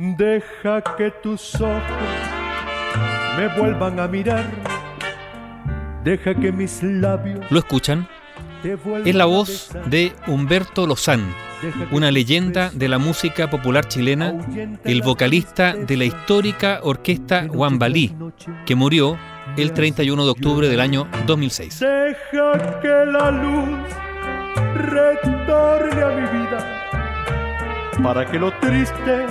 Deja que tus ojos me vuelvan a mirar. Deja que mis labios. ¿Lo escuchan? Es la voz de Humberto Lozán, una leyenda de la música popular chilena, el vocalista de la histórica orquesta Wambalí, que murió el 31 de octubre del año 2006. Deja que la luz retorne a mi vida para que lo triste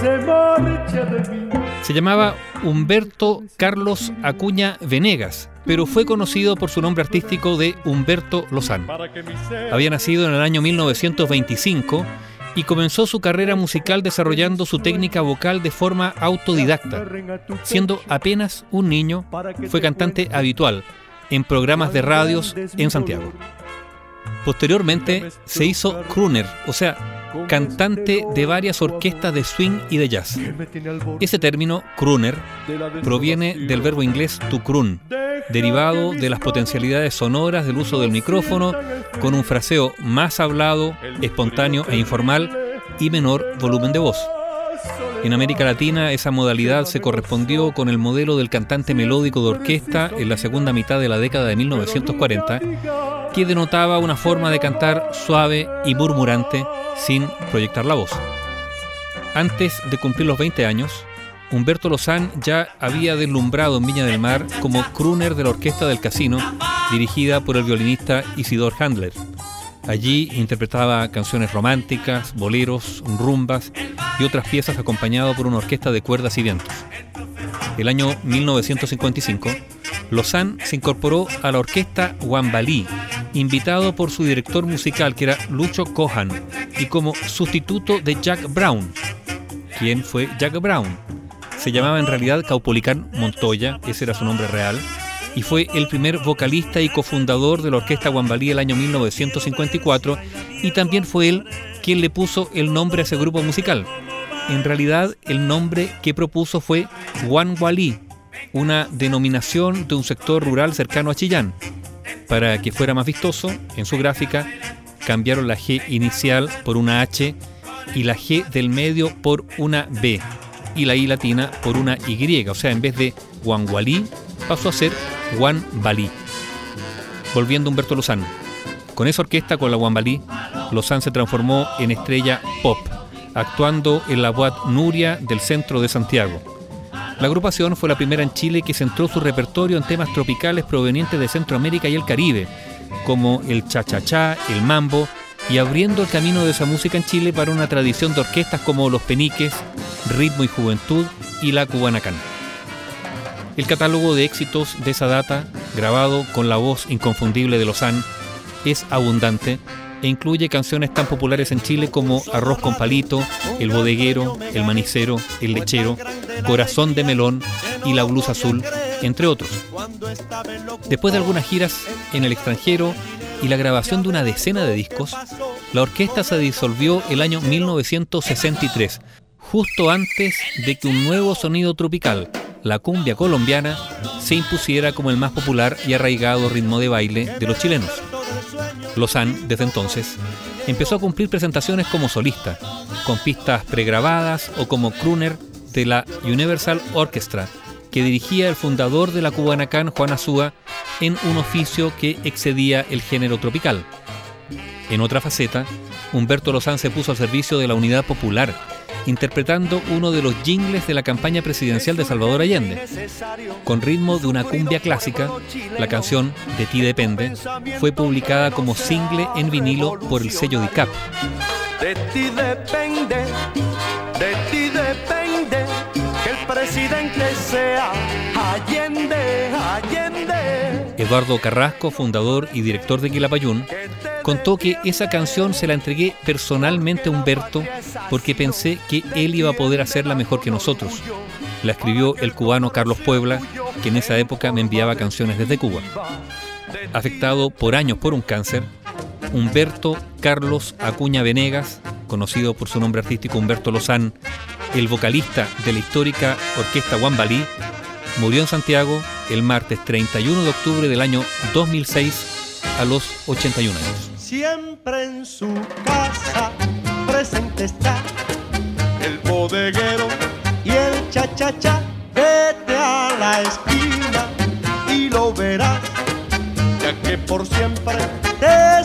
se marche de mí. Se llamaba Humberto Carlos Acuña Venegas, pero fue conocido por su nombre artístico de Humberto Lozán. Había nacido en el año 1925 y comenzó su carrera musical desarrollando su técnica vocal de forma autodidacta. Siendo apenas un niño, fue cantante habitual en programas de radios en Santiago. Posteriormente se hizo crooner, o sea, cantante de varias orquestas de swing y de jazz. Ese término, crooner, proviene del verbo inglés to croon, derivado de las potencialidades sonoras del uso del micrófono, con un fraseo más hablado, espontáneo e informal y menor volumen de voz. En América Latina esa modalidad se correspondió con el modelo del cantante melódico de orquesta en la segunda mitad de la década de 1940, que denotaba una forma de cantar suave y murmurante sin proyectar la voz. Antes de cumplir los 20 años, Humberto Lozán ya había deslumbrado en Viña del Mar como crooner de la orquesta del casino, dirigida por el violinista Isidor Handler. Allí interpretaba canciones románticas, boleros, rumbas y otras piezas acompañado por una orquesta de cuerdas y vientos. El año 1955, Lozán se incorporó a la orquesta Wambalí, invitado por su director musical que era Lucho Cohan, y como sustituto de Jack Brown. ¿Quién fue Jack Brown? Se llamaba en realidad Caupolicán Montoya, ese era su nombre real, y fue el primer vocalista y cofundador de la Orquesta Wambalí el año 1954 y también fue él quien le puso el nombre a ese grupo musical. En realidad el nombre que propuso fue Wambalí, una denominación de un sector rural cercano a Chillán. Para que fuera más vistoso, en su gráfica cambiaron la G inicial por una H y la G del medio por una B y la I latina por una Y, o sea, en vez de Wangualí pasó a ser Juan Balí. Volviendo a Humberto Lozán. Con esa orquesta, con la Juan Balí, Lozán se transformó en estrella pop, actuando en la Boat Nuria del centro de Santiago. La agrupación fue la primera en Chile que centró su repertorio en temas tropicales provenientes de Centroamérica y el Caribe, como el cha-cha-cha, el mambo, y abriendo el camino de esa música en Chile para una tradición de orquestas como Los Peniques, Ritmo y Juventud y la Cubanacán. El catálogo de éxitos de esa data, grabado con la voz inconfundible de Lozán, es abundante e incluye canciones tan populares en Chile como Arroz con palito, El bodeguero, El manicero, El lechero, Corazón de melón y La blusa azul, entre otros. Después de algunas giras en el extranjero y la grabación de una decena de discos, la orquesta se disolvió el año 1963, justo antes de que un nuevo sonido tropical, la cumbia colombiana se impusiera como el más popular y arraigado ritmo de baile de los chilenos. Lozán, desde entonces, empezó a cumplir presentaciones como solista, con pistas pregrabadas o como crooner de la Universal Orchestra, que dirigía el fundador de la Cubanacán, Juan Azúa, en un oficio que excedía el género tropical. En otra faceta, Humberto Lozán se puso al servicio de la Unidad Popular, interpretando uno de los jingles de la campaña presidencial de Salvador Allende. Con ritmo de una cumbia clásica, la canción De ti depende fue publicada como single en vinilo por el sello DICAP. De ti depende, de ti depende presidente sea Allende, Allende. Eduardo Carrasco, fundador y director de Quilapayún, contó que esa canción se la entregué personalmente a Humberto porque pensé que él iba a poder hacerla mejor que nosotros. La escribió el cubano Carlos Puebla, que en esa época me enviaba canciones desde Cuba. Afectado por años por un cáncer, Humberto Carlos Acuña Venegas, conocido por su nombre artístico Humberto Lozán, el vocalista de la histórica orquesta Wambalí, murió en Santiago el martes 31 de octubre del año 2006 a los 81 años. Siempre en su casa presente está el bodeguero y el cha-cha-cha. Vete a la esquina y lo verás, ya que por siempre te